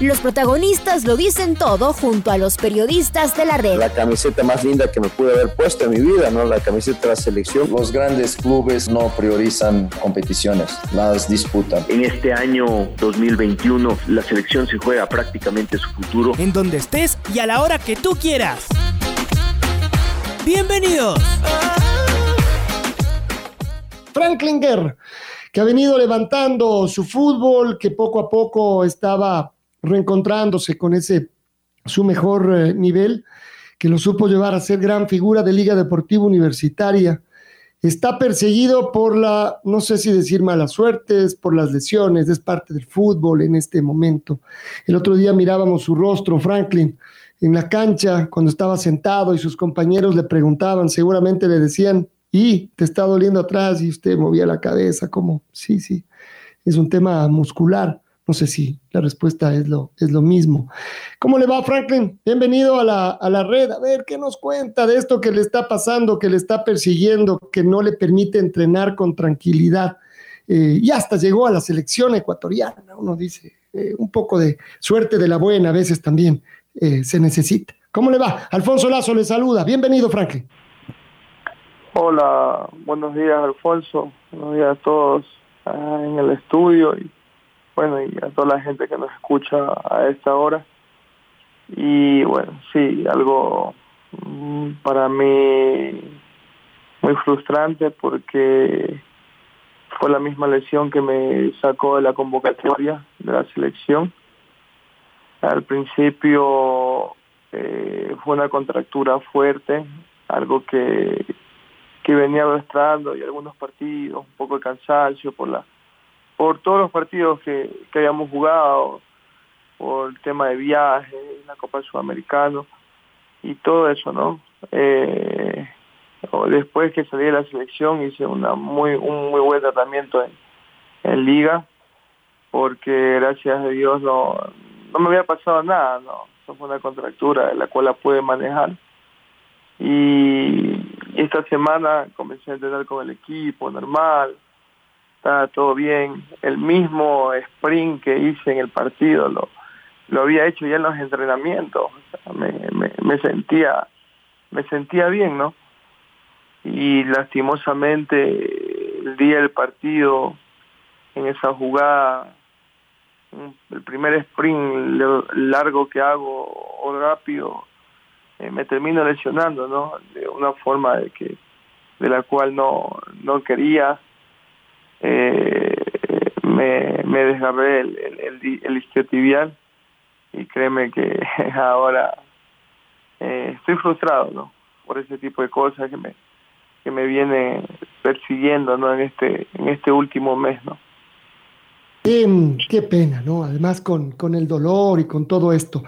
Los protagonistas lo dicen todo junto a los periodistas de la red. La camiseta más linda que me pude haber puesto en mi vida, ¿no? La camiseta de la selección. Los grandes clubes no priorizan competiciones, las disputan. En este año 2021 la selección se juega prácticamente su futuro. En donde estés y a la hora que tú quieras. Bienvenidos. Franklin Guerra, que ha venido levantando su fútbol, que poco a poco estaba reencontrándose con ese su mejor eh, nivel, que lo supo llevar a ser gran figura de Liga Deportiva Universitaria. Está perseguido por la, no sé si decir malas suertes, por las lesiones, es parte del fútbol en este momento. El otro día mirábamos su rostro, Franklin, en la cancha, cuando estaba sentado y sus compañeros le preguntaban, seguramente le decían, y te está doliendo atrás y usted movía la cabeza como, sí, sí, es un tema muscular. No sé si la respuesta es lo, es lo mismo. ¿Cómo le va, Franklin? Bienvenido a la, a la red. A ver, ¿qué nos cuenta de esto que le está pasando, que le está persiguiendo, que no le permite entrenar con tranquilidad? Eh, y hasta llegó a la selección ecuatoriana. Uno dice, eh, un poco de suerte de la buena a veces también eh, se necesita. ¿Cómo le va? Alfonso Lazo le saluda. Bienvenido, Franklin. Hola, buenos días, Alfonso. Buenos días a todos en el estudio y bueno, y a toda la gente que nos escucha a esta hora. Y bueno, sí, algo mm, para mí muy frustrante porque fue la misma lesión que me sacó de la convocatoria de la selección. Al principio eh, fue una contractura fuerte, algo que, que venía arrastrando y algunos partidos, un poco de cansancio por la por todos los partidos que, que habíamos jugado, por el tema de viaje, la Copa Sudamericana y todo eso, ¿no? Eh, después que salí de la selección hice una muy un muy buen tratamiento en, en liga porque gracias a Dios no, no me había pasado nada, no, eso fue una contractura de la cual la pude manejar y esta semana comencé a entrenar con el equipo normal, está todo bien. El mismo sprint que hice en el partido lo, lo había hecho ya en los entrenamientos. me, me, sentía me sentía bien, ¿no? Y lastimosamente el día del partido, en esa jugada, el primer sprint largo que hago o rápido, eh, me termino lesionando, ¿no? De una forma de que de la cual no, no quería eh, me, me desgarré el, el, el, isquiotibial y créeme que ahora eh, estoy frustrado ¿no? por ese tipo de cosas que me que me viene persiguiendo ¿no? en este en este último mes no qué pena no además con, con el dolor y con todo esto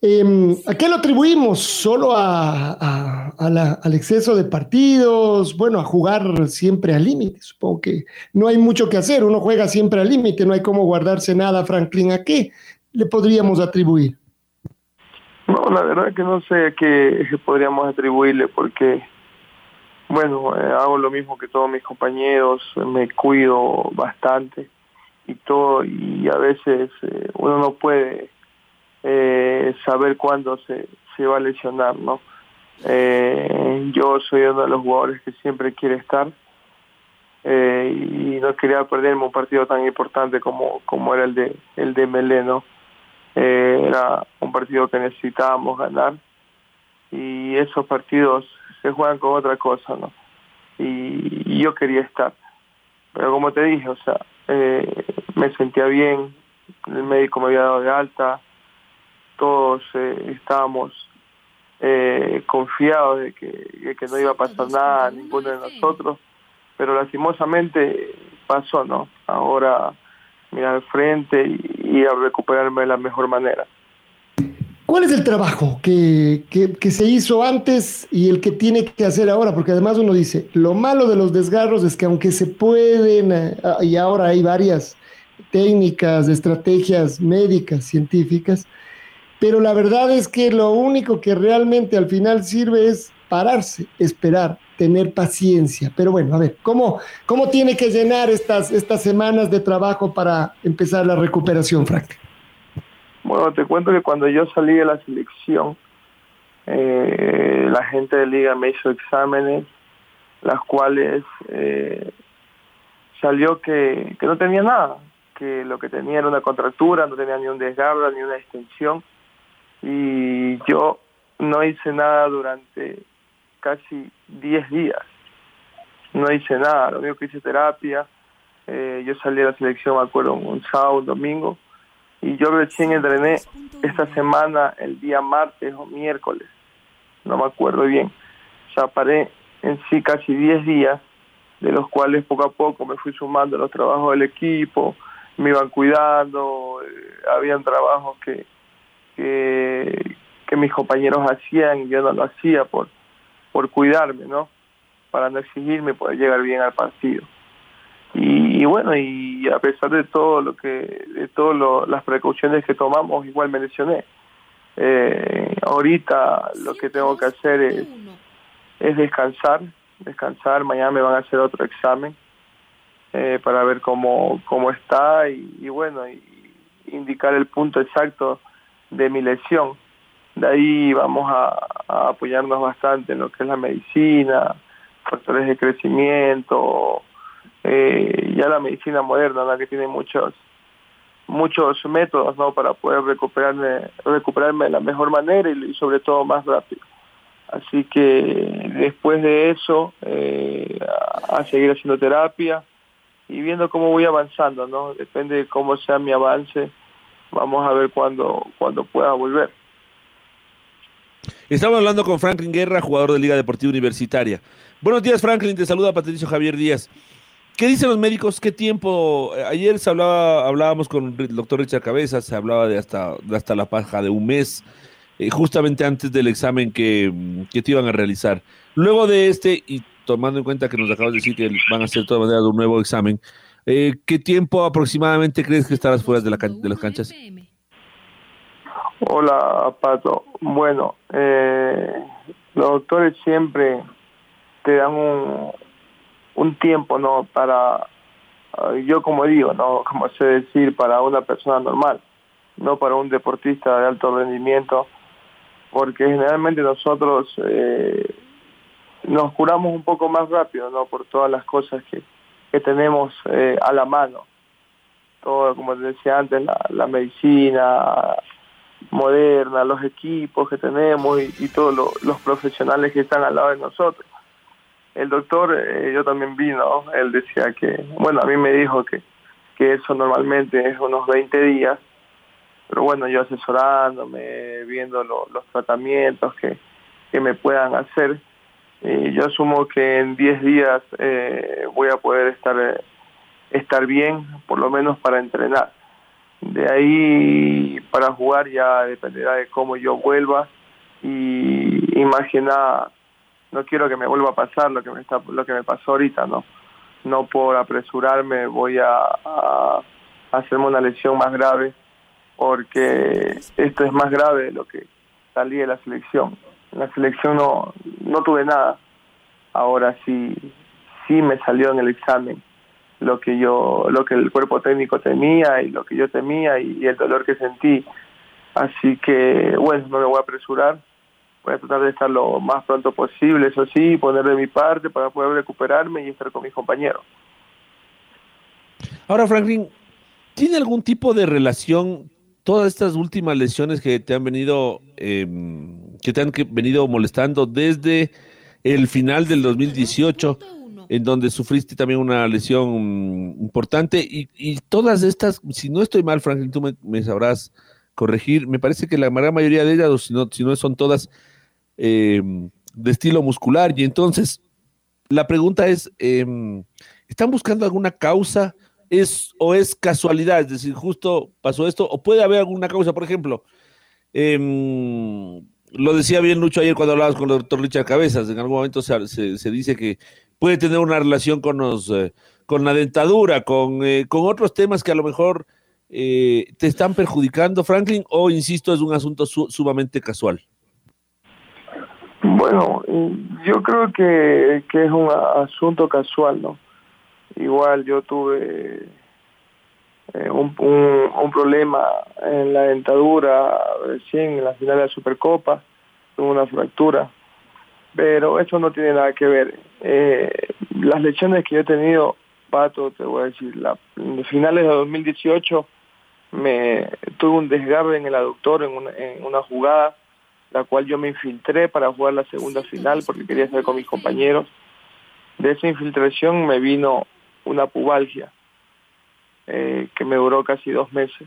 Em, ¿A qué lo atribuimos? ¿Solo a, al exceso de partidos? Bueno, a jugar siempre al límite. Supongo que no hay mucho que hacer. Uno juega siempre al límite. No hay cómo guardarse nada, Franklin. ¿A qué le podríamos atribuir? No, la verdad que no sé a qué podríamos atribuirle porque, bueno, eh, hago lo mismo que todos mis compañeros. Me cuido bastante y todo. Y a veces eh, uno no puede eh, saber cuándo se, se va a lesionar, ¿no? Eh, yo soy uno de los jugadores que siempre quiere estar eh, y no quería perderme un partido tan importante como, como era el de el de Melé, ¿no? Eh, era un partido que necesitábamos ganar y esos partidos se juegan con otra cosa, ¿no? Y, y yo quería estar. Pero como te dije, o sea, eh, me sentía bien, el médico me había dado de alta, todos eh, estábamos eh, confiados de que, que, no iba a pasar nada a ninguno de nosotros, pero lastimosamente pasó, ¿no? Ahora mirar al frente y, y a recuperarme de la mejor manera. ¿Cuál es el trabajo que, que, se hizo antes y el que tiene que hacer ahora? Porque además uno dice, lo malo de los desgarros es que aunque se pueden, eh, y ahora hay varias técnicas, estrategias médicas, científicas, pero la verdad es que lo único que realmente al final sirve es pararse, esperar, tener paciencia. Pero bueno, a ver, ¿cómo, cómo tiene que llenar estas, estas semanas de trabajo para empezar la recuperación, Frank? Bueno, te cuento que cuando yo salí de la selección, eh, la gente de liga me hizo exámenes, las cuales eh, salió que, que no tenía nada, que lo que tenía era una contractura, no tenía ni un desgarro, ni una extensión, y yo no hice nada durante casi 10 días. No hice nada, lo único que hice terapia. Eh, yo salí de la selección, me acuerdo, un sábado, un domingo, y yo recién entrené esta semana el día martes o miércoles, no me acuerdo bien. O sea, paré en sí casi 10 días, de los cuales poco a poco me fui sumando a los trabajos del equipo, me iban cuidando, eh, habían trabajos que, que, mis compañeros hacían y yo no lo hacía por, por cuidarme, ¿no? Para no exigirme poder llegar bien al partido. Y, bueno, y a pesar de todo lo que, de todas las precauciones que tomamos, igual me lesioné. Eh, ahorita lo que tengo que hacer es, es descansar, descansar, mañana me van a hacer otro examen eh, para ver cómo, cómo está y, bueno, y indicar el punto exacto de mi lesión. De ahí vamos a, a apoyarnos bastante en lo que es la medicina, factores de crecimiento, eh, ya la medicina moderna, la que tiene muchos muchos métodos ¿no? para poder recuperarme, recuperarme de la mejor manera y, sobre todo más rápido. Así que después de eso, eh, a, seguir haciendo terapia y viendo cómo voy avanzando, ¿no? Depende de cómo sea mi avance, vamos a ver cuándo, cuándo pueda volver. Estamos hablando con Franklin Guerra, jugador de Liga Deportiva Universitaria. Buenos días, Franklin. Te saluda Patricio Javier Díaz. ¿Qué dicen los médicos? ¿Qué tiempo? Ayer se hablaba, hablábamos con el doctor Richard Cabeza, se hablaba de hasta, hasta la paja de un mes, eh, justamente antes del examen que, que, te iban a realizar. Luego de este, y tomando en cuenta que nos acabas de decir que van a hacer de todas maneras un nuevo examen, eh, ¿qué tiempo aproximadamente crees que estarás fuera de, la de las canchas? Hola, Pato. Bueno, eh, los doctores siempre te dan un, un tiempo, ¿no? Para, eh, yo como digo, ¿no? Como sé decir, para una persona normal, no para un deportista de alto rendimiento, porque generalmente nosotros eh, nos curamos un poco más rápido, ¿no? Por todas las cosas que, que tenemos eh, a la mano. Todo, como te decía antes, la, medicina moderna, los equipos que tenemos y, y todos los profesionales que están al lado de nosotros el doctor, eh, yo también vino, él decía que, bueno, a mí me dijo que, que eso normalmente es unos 20 días, pero bueno, yo asesorándome, viendo los tratamientos que, que me puedan hacer, y yo asumo que en 10 días eh, voy a poder estar, estar bien, por lo menos para entrenar. De ahí para jugar ya dependerá de cómo yo vuelva y imaginar no quiero que me vuelva a pasar lo que me está lo que me pasó ahorita no no por apresurarme voy a, hacerme una lesión más grave porque esto es más grave de lo que salí de la selección la selección no no tuve nada. Ahora sí sí me salió en el examen lo que yo lo que el cuerpo técnico temía y lo que yo temía y el dolor que sentí. Así que bueno no me voy a apresurar. Voy a tratar de estar lo más pronto posible, eso sí, poner de mi parte para poder recuperarme y estar con mis compañeros. Ahora, Franklin, ¿tiene algún tipo de relación todas estas últimas lesiones que te han venido, em, que te han venido molestando desde el final del 2018? en donde sufriste también una lesión importante y, todas estas, si no estoy mal, Franklin, tú me, sabrás corregir, me parece que la gran mayoría de ellas, si no, si no son todas, eh, de estilo muscular. Y entonces, la pregunta es, em, ¿están buscando alguna causa? ¿Es, ¿O es casualidad? Es decir, justo pasó esto, o puede haber alguna causa, por ejemplo, Em, lo decía bien Lucho ayer cuando hablabas con el doctor Richard Cabezas, en algún momento se, se, dice que puede tener una relación con, los, eh, con la dentadura, con, eh, con otros temas que a lo mejor eh, te están perjudicando, Franklin, o insisto, es un asunto sumamente casual. Bueno, yo creo que, que es un asunto casual, ¿no? Igual yo tuve eh, un, un, problema en la dentadura recién en la final de la Supercopa, tuve una fractura, pero eso no tiene nada que ver. Eh, las lesiones que yo he tenido, Pato, te voy a decir, la, en finales de 2018 me tuve un desgarre en el aductor en una, en una jugada, la cual yo me infiltré para jugar la segunda final porque quería estar con mis compañeros. De esa infiltración me vino una pubalgia eh, que me duró casi dos meses.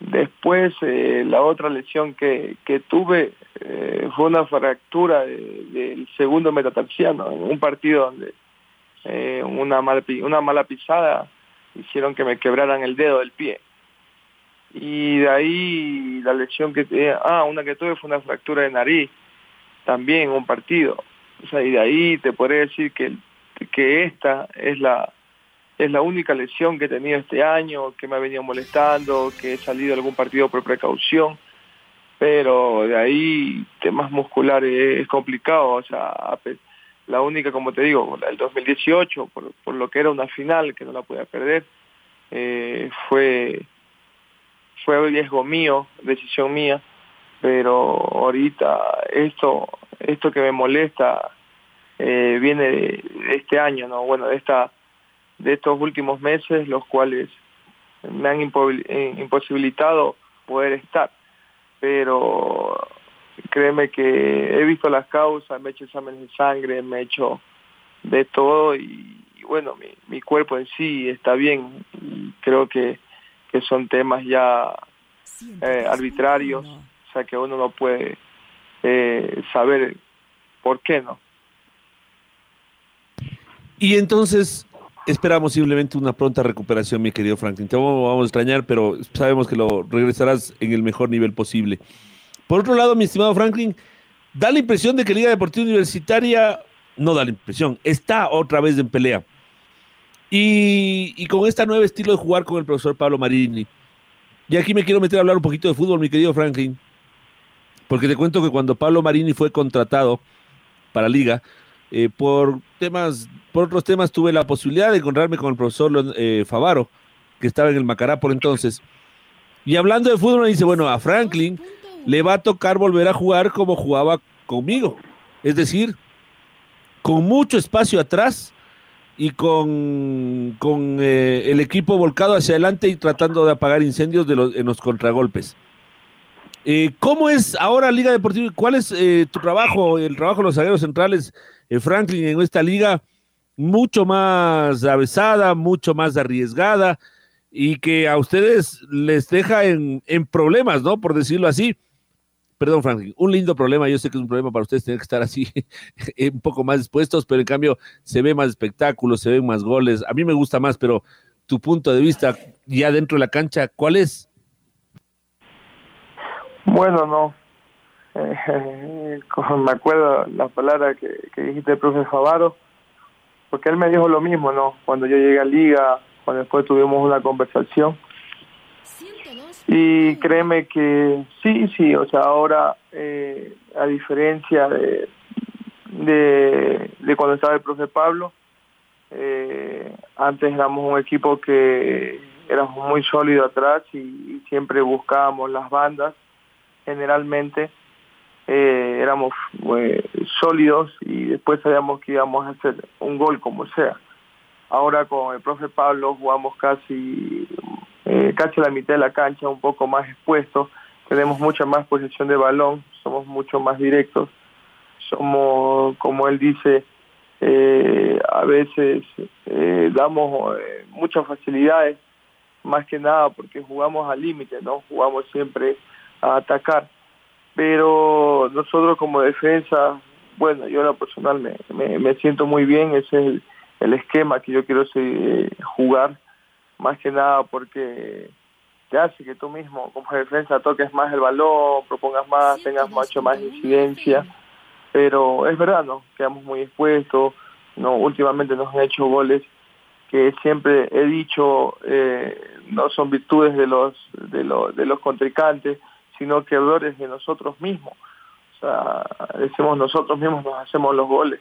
Después, eh, la otra lesión que, que tuve eh, fue una fractura del segundo metatarsiano en un partido donde una, mal, una mala pisada hicieron que me quebraran el dedo del pie. Y de ahí la lesión que ah, una que tuve fue una fractura de nariz, también un partido. O sea, y de ahí te podría decir que, que esta es la, es la única lesión que he tenido este año, que me ha venido molestando, que he salido a algún partido por precaución, pero de ahí temas musculares es complicado, o sea, la única, como te digo, el 2018, por, por lo que era una final, que no la podía perder, eh, fue, fue riesgo mío, decisión mía, pero ahorita esto, esto que me molesta eh, viene de, este año, ¿no? Bueno, de esta de estos últimos meses, los cuales me han eh, imposibilitado poder estar. Pero créeme que he visto las causas, me he hecho exámenes de sangre, me he hecho de todo y, bueno, mi, mi, cuerpo en sí está bien. Y creo que, que son temas ya eh, arbitrarios, o sea que uno no puede eh, saber por qué no. Y entonces, Esperamos simplemente una pronta recuperación, mi querido Franklin. Te vamos a extrañar, pero sabemos que lo regresarás en el mejor nivel posible. Por otro lado, mi estimado Franklin, da la impresión de que Liga Deportiva Universitaria, no da la impresión, está otra vez en pelea. Y, y con este nuevo estilo de jugar con el profesor Pablo Marini. Y aquí me quiero meter a hablar un poquito de fútbol, mi querido Franklin. Porque te cuento que cuando Pablo Marini fue contratado para Liga, eh, por temas, por otros temas tuve la posibilidad de encontrarme con el profesor eh, Favaro, que estaba en el Macará por entonces. Y hablando de fútbol, me dice, bueno, a Franklin le va a tocar volver a jugar como jugaba conmigo. Es decir, con mucho espacio atrás y con, con eh, el equipo volcado hacia adelante y tratando de apagar incendios de los, en los contragolpes. ¿Cómo es ahora Liga Deportiva? ¿Cuál es tu trabajo, el trabajo de los zagueros centrales Franklin en esta liga mucho más avesada, mucho más arriesgada y que a ustedes les deja en, problemas, ¿no? Por decirlo así. Perdón, Franklin, un lindo problema. Yo sé que es un problema para ustedes tener que estar así un poco más expuestos, pero en cambio se ve más espectáculo, se ven más goles. A mí me gusta más, pero tu punto de vista ya dentro de la cancha, ¿cuál es? Bueno, no, eh, me acuerdo la palabra que, dijiste el profe Favaro, porque él me dijo lo mismo, ¿no? Cuando yo llegué a Liga, cuando después tuvimos una conversación. Y créeme que sí, sí, o sea, ahora, eh, a diferencia de, de, cuando estaba el profe Pablo, eh, antes éramos un equipo que éramos muy sólido atrás y siempre buscábamos las bandas, generalmente eh, éramos eh, sólidos y después sabíamos que íbamos a hacer un gol como sea. Ahora con el profe Pablo jugamos casi, eh, casi la mitad de la cancha, un poco más expuestos, tenemos mucha más posición de balón, somos mucho más directos, somos, como él dice, a veces damos muchas facilidades, más que nada porque jugamos al límite, ¿no? Jugamos siempre a atacar pero nosotros como defensa, bueno, yo en lo personal me, me, siento muy bien, ese es el, esquema que yo quiero seguir, jugar, más que nada porque te hace que tú mismo como defensa toques más el balón, propongas más, tengas mucho más incidencia, pero es verdad, ¿no? Quedamos muy expuestos, no últimamente nos han hecho goles que siempre he dicho eh, no son virtudes de los de, los de los contrincantes, sino que errores de nosotros mismos. O sea, decimos nosotros mismos nos hacemos los goles.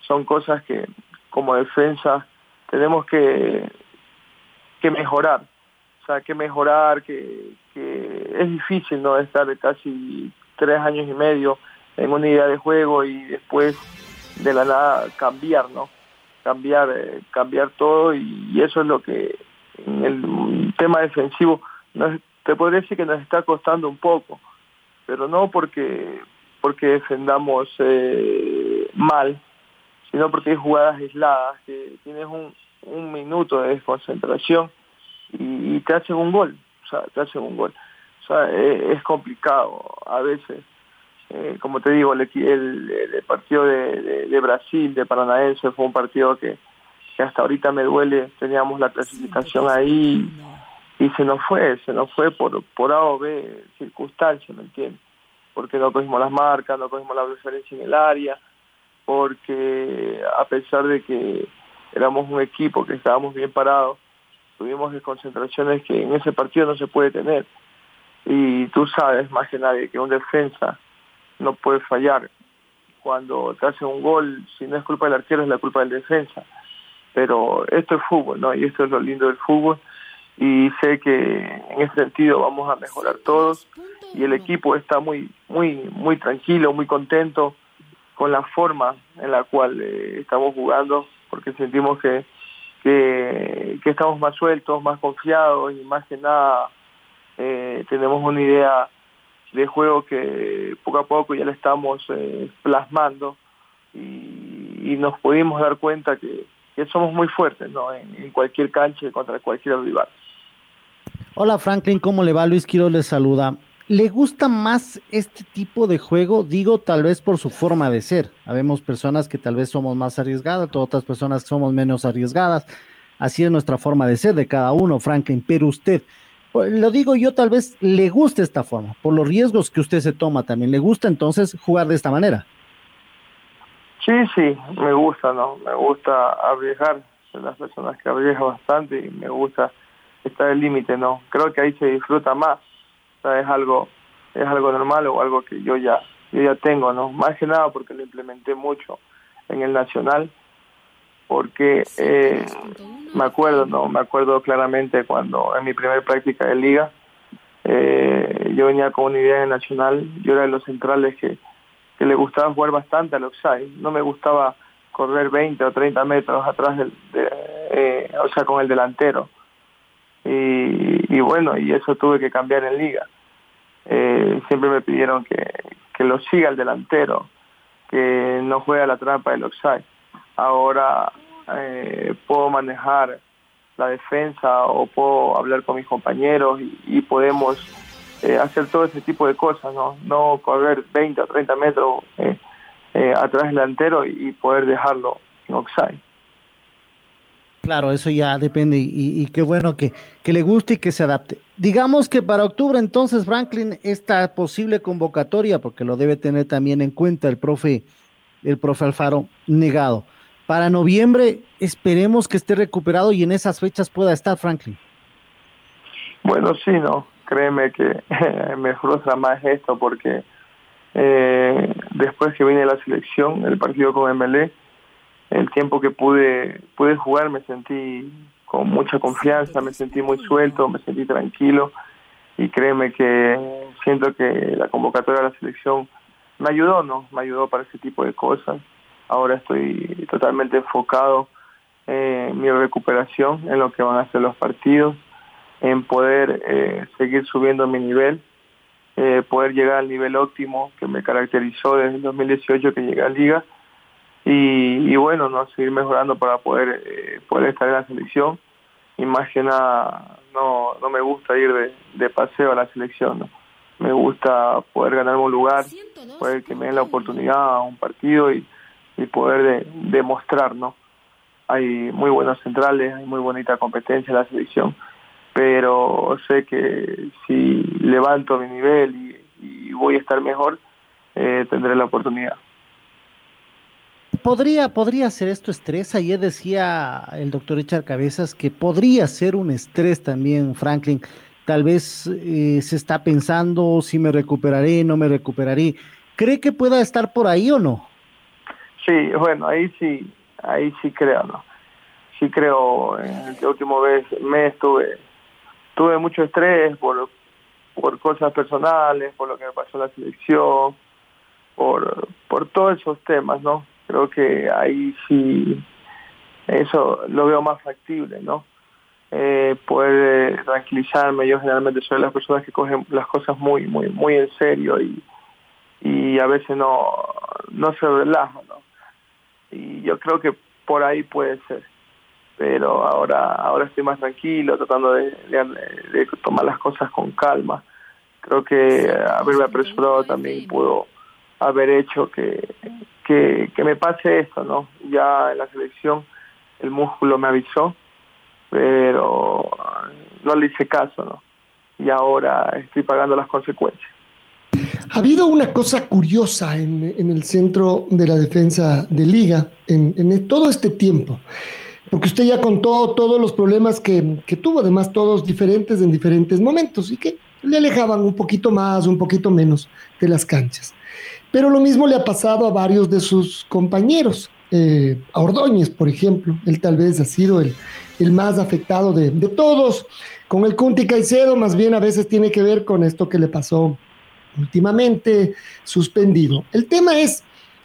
Son cosas que como defensa tenemos que que mejorar. O sea, que mejorar, que, es difícil no estar casi tres años y medio en una idea de juego y después de la nada cambiar, ¿no? Cambiar, eh, cambiar todo y, eso es lo que en el tema defensivo nos, te podría decir que nos está costando un poco, pero no porque porque defendamos eh, mal, sino porque hay jugadas aisladas, que tienes un, un minuto de desconcentración y, y, te hacen un gol, o sea, te hacen un gol. O sea, es, es complicado a veces eh, como te digo, el, el, partido de, de, Brasil, de Paranaense, fue un partido que, que, hasta ahorita me duele. Teníamos la clasificación ahí y se nos fue, se nos fue por, por A o B circunstancias, ¿me entiendes? Porque no cogimos las marcas, no cogimos la referencia en el área, porque a pesar de que éramos un equipo que estábamos bien parados, tuvimos desconcentraciones que en ese partido no se puede tener. Y tú sabes más que nadie que un defensa no puede fallar. Cuando te hace un gol, si no es culpa del arquero, es la culpa del defensa. Pero esto es fútbol, ¿no? Y esto es lo lindo del fútbol. Y sé que en ese sentido vamos a mejorar todos. Y el equipo está muy, muy, muy tranquilo, muy contento con la forma en la cual eh, estamos jugando, porque sentimos que, que, estamos más sueltos, más confiados y más que nada eh, tenemos una idea de juego que poco a poco ya le estamos eh, plasmando y, nos pudimos dar cuenta que, somos muy fuertes ¿no? en, en, cualquier cancha contra cualquier rival. Hola Franklin, ¿cómo le va? Luis Quiero le saluda. ¿Le gusta más este tipo de juego? Digo, tal vez por su forma de ser. Habemos personas que tal vez somos más arriesgadas, otras personas que somos menos arriesgadas. Así es nuestra forma de ser de cada uno, Franklin. Pero usted, pues, lo digo yo, tal vez le guste esta forma, por los riesgos que usted se toma también. ¿Le gusta entonces jugar de esta manera? Sí, sí, me gusta, ¿no? Me gusta arriesgar. Soy las personas que arriesgan bastante y me gusta estar el límite, ¿no? Creo que ahí se disfruta más. O sea, es algo, es algo normal o algo que yo ya, yo ya tengo, ¿no? Más que nada porque lo implementé mucho en el nacional porque eh, me acuerdo, no, me acuerdo claramente cuando en mi primera práctica de liga eh, yo venía con una idea de nacional, yo era de los centrales que, que le gustaba jugar bastante al offside, no me gustaba correr 20 o 30 metros atrás del, de, eh, o sea, con el delantero. Y, y, bueno, y eso tuve que cambiar en liga. Eh, siempre me pidieron que, que lo siga el delantero, que no juegue la trampa del offside ahora eh, puedo manejar la defensa o puedo hablar con mis compañeros y, podemos eh, hacer todo ese tipo de cosas, ¿no? No correr 20 o 30 metros eh, eh, atrás del delantero y poder dejarlo en offside. Claro, eso ya depende y, qué bueno que, que, le guste y que se adapte. Digamos que para octubre entonces, Franklin, esta posible convocatoria, porque lo debe tener también en cuenta el profe, el profe Alfaro, negado. Para noviembre esperemos que esté recuperado y en esas fechas pueda estar Franklin. Bueno, sí, no, créeme que me frustra más esto porque eh, después que vine la selección, el partido con MLE, el tiempo que pude pude jugar me sentí con mucha confianza, me sentí muy suelto, me sentí tranquilo y créeme que siento que la convocatoria de la selección me ayudó, ¿no? Me ayudó para ese tipo de cosas ahora estoy totalmente enfocado en mi recuperación, en lo que van a ser los partidos, en poder eh, seguir subiendo mi nivel, eh, poder llegar al nivel óptimo que me caracterizó desde el 2018 que llegué a Liga y, bueno, no seguir mejorando para poder, eh, poder estar en la selección y más que nada no, no me gusta ir de, paseo a la selección, ¿no? me gusta poder ganarme un lugar, poder que me den la oportunidad a un partido y y poder de, demostrar, ¿no? Hay muy buenos centrales, hay muy bonita competencia en la selección, pero sé que si levanto mi nivel y, y voy a estar mejor, eh, tendré la oportunidad. ¿Podría, podría ser esto estrés? Ayer decía el doctor Richard Cabezas que podría ser un estrés también, Franklin. Tal vez eh, se está pensando si me recuperaré, no me recuperaré. ¿Cree que pueda estar por ahí o no? Sí, bueno, ahí sí, ahí sí creo, ¿no? Sí creo, en el último mes, mes tuve, tuve mucho estrés por, por cosas personales, por lo que me pasó en la selección, por, por todos esos temas, ¿no? Creo que ahí sí, eso lo veo más factible, ¿no? Eh, poder eh, tranquilizarme, yo generalmente soy de las personas que cogen las cosas muy, muy, muy en serio y, y a veces no, no se relajan, ¿no? Y yo creo que por ahí puede ser pero ahora ahora estoy más tranquilo, tratando de, de, tomar las cosas con calma. Creo que haberme apresurado también pudo haber hecho que, que, que me pase esto, ¿no? Ya en la selección el músculo me avisó, pero no le hice caso, ¿no? Y ahora estoy pagando las consecuencias. Ha habido una cosa curiosa en, en el centro de la defensa de liga en, en todo este tiempo porque usted ya contó todos los problemas que, que, tuvo, además todos diferentes en diferentes momentos y que le alejaban un poquito más, un poquito menos de las canchas. Pero lo mismo le ha pasado a varios de sus compañeros, eh, a Ordóñez, por ejemplo, él tal vez ha sido el, el más afectado de, de, todos. Con el Cunti Caicedo, más bien a veces tiene que ver con esto que le pasó últimamente, suspendido. El tema es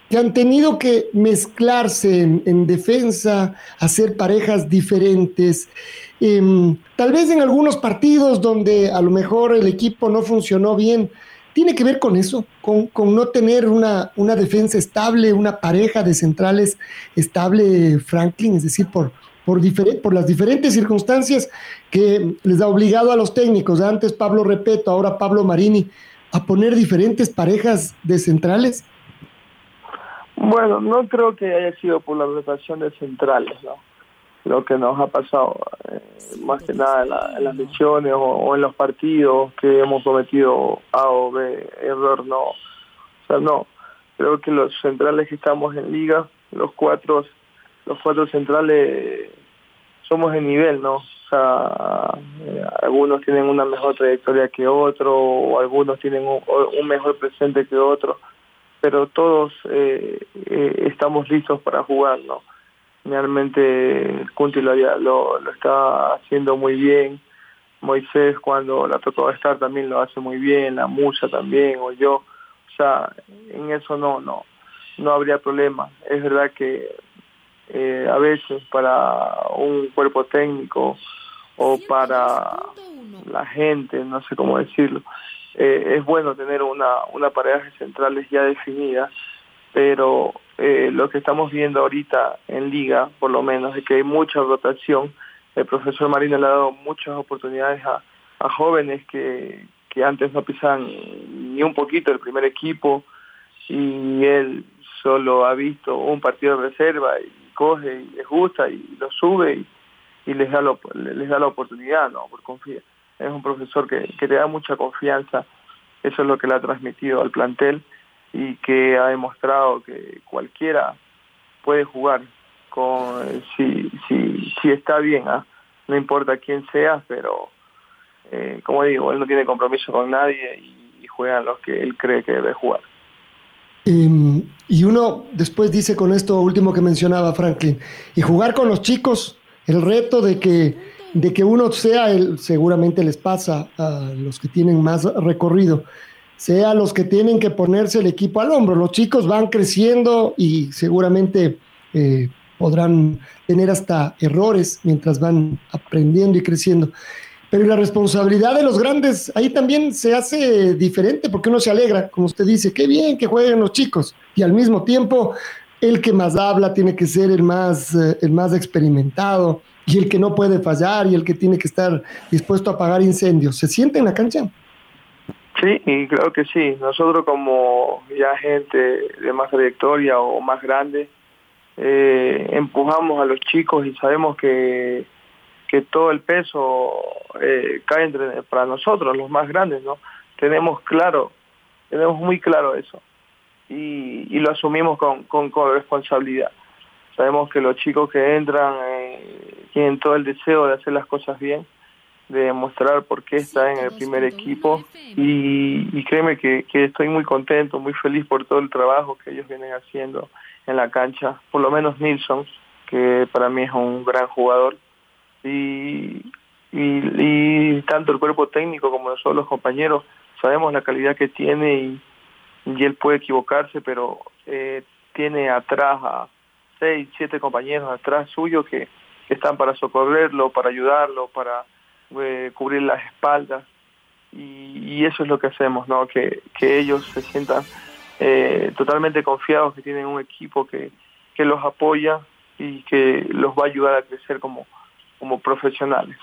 que han tenido que mezclarse en, en defensa, hacer parejas diferentes. Eh, tal vez en algunos partidos donde a lo mejor el equipo no funcionó bien, tiene que ver con eso, con, con no tener una, una, defensa estable, una pareja de centrales estable, Franklin, es decir, por, por, por las diferentes circunstancias que les ha obligado a los técnicos, antes Pablo Repeto, ahora Pablo Marini, a poner diferentes parejas de centrales. Bueno, no creo que haya sido por la rotación de centrales, ¿no? Lo que nos ha pasado, eh, más que nada en, la, en las misiones o, o, en los partidos que hemos cometido A o B, error, no. O sea, no. Creo que los centrales que estamos en liga, los cuatro, los cuatro centrales somos de nivel, ¿no? O sea, eh, algunos tienen una mejor trayectoria que otro, o algunos tienen un, un mejor presente que otro pero todos eh, eh, estamos listos para jugar, ¿no? Realmente el Cunti lo, lo, lo, está haciendo muy bien, Moisés cuando la tocó estar también lo hace muy bien, la Musa también, o yo, o sea, en eso no, no, no habría problema. Es verdad que eh, a veces para un cuerpo técnico o para la gente, no sé cómo decirlo, eh, es bueno tener una, una pareja de centrales ya definida, pero eh, lo que estamos viendo ahorita en liga, por lo menos, es que hay mucha rotación. El profesor Marino le ha dado muchas oportunidades a, jóvenes que, que antes no pisaban ni un poquito el primer equipo y él solo ha visto un partido de reserva y coge y les gusta y lo sube y, les da lo, les da la oportunidad, no, por confiar. Es un profesor que, que te da mucha confianza, eso es lo que le ha transmitido al plantel y que ha demostrado que cualquiera puede jugar con si si si está bien ¿eh? no importa quién sea pero eh, como digo él no tiene compromiso con nadie y, y juegan los que él cree que debe jugar eh, y uno después dice con esto último que mencionaba Franklin y jugar con los chicos el reto de que de que uno sea, el, seguramente les pasa a los que tienen más recorrido, sea los que tienen que ponerse el equipo al hombro. Los chicos van creciendo y seguramente eh, podrán tener hasta errores mientras van aprendiendo y creciendo. Pero la responsabilidad de los grandes ahí también se hace diferente porque uno se alegra, como usted dice, qué bien que jueguen los chicos. Y al mismo tiempo, el que más habla tiene que ser el más, eh, el más experimentado, y el que no puede fallar y el que tiene que estar dispuesto a apagar incendios. ¿Se siente en la cancha? Sí, y creo que sí. Nosotros como ya gente de más trayectoria o más grande, eh, empujamos a los chicos y sabemos que, que todo el peso eh, cae entre, para nosotros, los más grandes, ¿no? Tenemos claro, tenemos muy claro eso y, y lo asumimos con, con, con, responsabilidad. Sabemos que los chicos que entran eh, tienen todo el deseo de hacer las cosas bien, de demostrar por qué está en el primer equipo. Y, y créeme que, estoy muy contento, muy feliz por todo el trabajo que ellos vienen haciendo en la cancha, por lo menos Nilsson, que para mí es un gran jugador. Y, y, tanto el cuerpo técnico como nosotros los compañeros sabemos la calidad que tiene y, y él puede equivocarse, pero eh, tiene atrás a seis, siete compañeros atrás suyo que, que están para socorrerlo, para ayudarlo, para eh, cubrir las espaldas y, y, eso es lo que hacemos, ¿no? Que, que ellos se sientan eh, totalmente confiados que tienen un equipo que, que los apoya y que los va a ayudar a crecer como, como profesionales.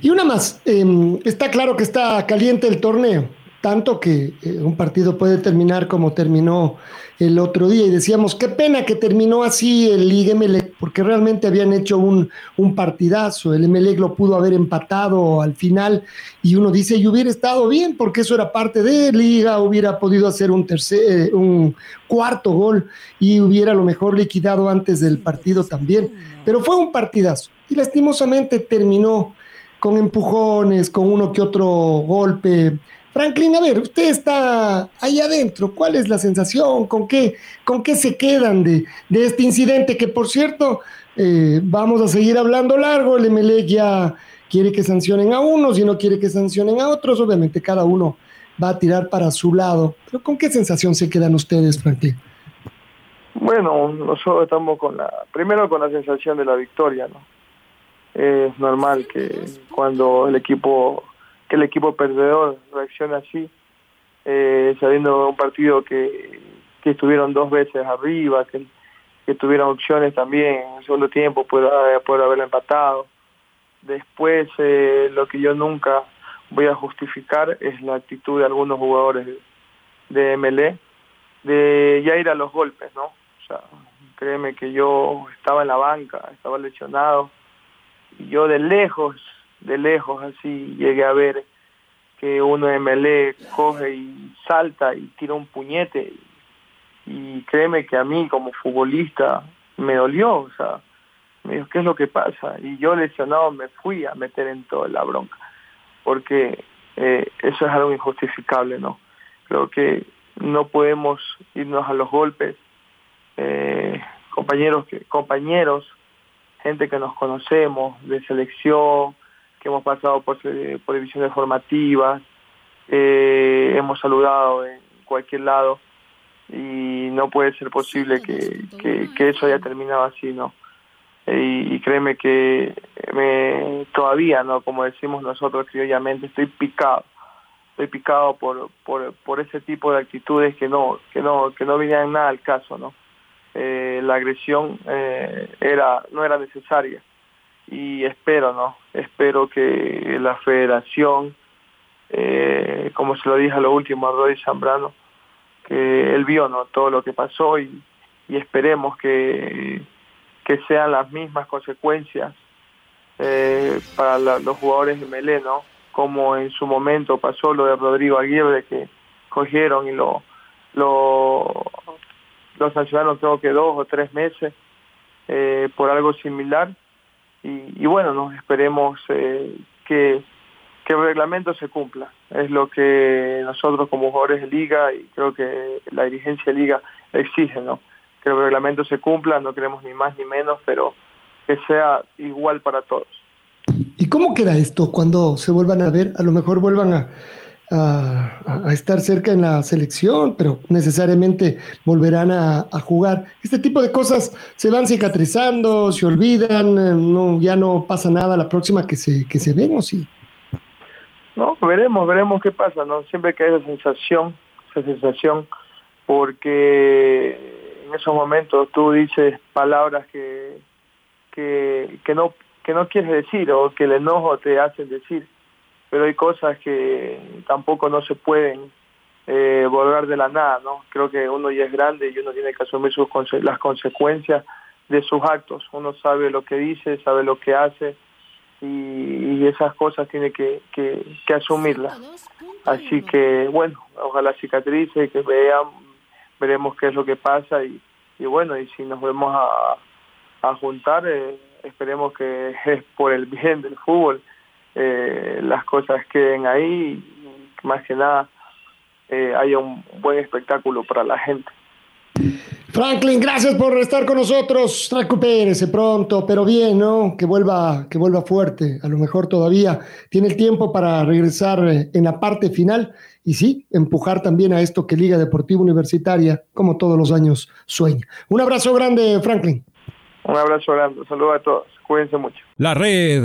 Y una más, eh, está claro que está caliente el torneo, tanto que eh, un partido puede terminar como terminó el otro día. Y decíamos, qué pena que terminó así el Liga Emelec, porque realmente habían hecho un, un partidazo, el Emelec lo pudo haber empatado al final y uno dice, y hubiera estado bien, porque eso era parte de Liga, hubiera podido hacer un, tercer, eh, un cuarto gol y hubiera a lo mejor liquidado antes del partido también, pero fue un partidazo y lastimosamente terminó con empujones, con uno que otro golpe, Franklin, a ver, usted está ahí adentro, ¿cuál es la sensación? ¿Con qué, con qué se quedan de, este incidente? Que por cierto, eh, vamos a seguir hablando largo, el MLE ya quiere que sancionen a unos y no quiere que sancionen a otros, obviamente cada uno va a tirar para su lado, pero ¿con qué sensación se quedan ustedes, Franklin? Bueno, nosotros estamos con la, primero con la sensación de la victoria, ¿no? Es normal que cuando el equipo que el equipo perdedor reaccione así, eh, sabiendo un partido que, que estuvieron dos veces arriba, que, que tuvieron opciones también en el segundo tiempo, poder, poder haberlo empatado. Después, eh, lo que yo nunca voy a justificar es la actitud de algunos jugadores de, MLE, de ya ir a los golpes, ¿no? O sea, créeme que yo estaba en la banca, estaba lesionado, y yo de lejos de lejos así llegué a ver que uno de Melé coge y salta y tira un puñete y créeme que a mí como futbolista me dolió, o sea, me dijo, ¿qué es lo que pasa? Y yo lesionado me fui a meter en toda la bronca, porque eh, eso es algo injustificable, ¿no? Creo que no podemos irnos a los golpes, eh, compañeros, que, compañeros, gente que nos conocemos, de selección, que hemos pasado por, por divisiones formativas, eh, hemos saludado en cualquier lado y no puede ser posible que, que, que eso haya terminado así, ¿no? Y, y créeme que me, todavía, ¿no? Como decimos nosotros criollamente, estoy picado, estoy picado por, por, por ese tipo de actitudes que no, que no, que no venían nada al caso, ¿no? Eh, la agresión eh, era, no era necesaria y espero, ¿no? Espero que la federación, eh, como se lo dije a lo último a Roy Zambrano, que él vio, ¿no? Todo lo que pasó y, y esperemos que, que sean las mismas consecuencias eh, para los jugadores de Melé, ¿no? Como en su momento pasó lo de Rodrigo Aguirre que cogieron y lo, lo, lo sancionaron creo que dos o tres meses eh, por algo similar y, y bueno, nos esperemos eh, que, que el reglamento se cumpla. Es lo que nosotros como jugadores de liga y creo que la dirigencia de liga exige, ¿no? Que el reglamento se cumpla, no queremos ni más ni menos, pero que sea igual para todos. ¿Y cómo queda esto cuando se vuelvan a ver? A lo mejor vuelvan a, a, a, estar cerca en la selección, pero necesariamente volverán a, jugar. Este tipo de cosas se van cicatrizando, se olvidan, eh, no, ya no pasa nada la próxima que se, que se ven, ¿o sí? No, veremos, veremos qué pasa, ¿no? Siempre que hay esa sensación, esa sensación, porque en esos momentos tú dices palabras que, que, que, no, que no quieres decir o que el enojo te hace decir pero hay cosas que tampoco no se pueden eh, volver de la nada, ¿no? Creo que uno ya es grande y uno tiene que asumir sus las consecuencias de sus actos. Uno sabe lo que dice, sabe lo que hace y, esas cosas tiene que, que, asumirlas. Así que bueno, ojalá cicatrice, que vean, veremos qué es lo que pasa y, y bueno, y si nos vemos a, a juntar, eh, esperemos que es por el bien del fútbol, eh, las cosas queden ahí y más que nada eh, haya un buen espectáculo para la gente. Franklin, gracias por estar con nosotros. Recupérese pronto, pero bien, ¿no? Que vuelva, que vuelva fuerte. A lo mejor todavía tiene el tiempo para regresar eh, en la parte final y sí, empujar también a esto que Liga Deportiva Universitaria, como todos los años, sueña. Un abrazo grande, Franklin. Un abrazo grande. Saludos a todos. Cuídense mucho. La red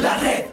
La red.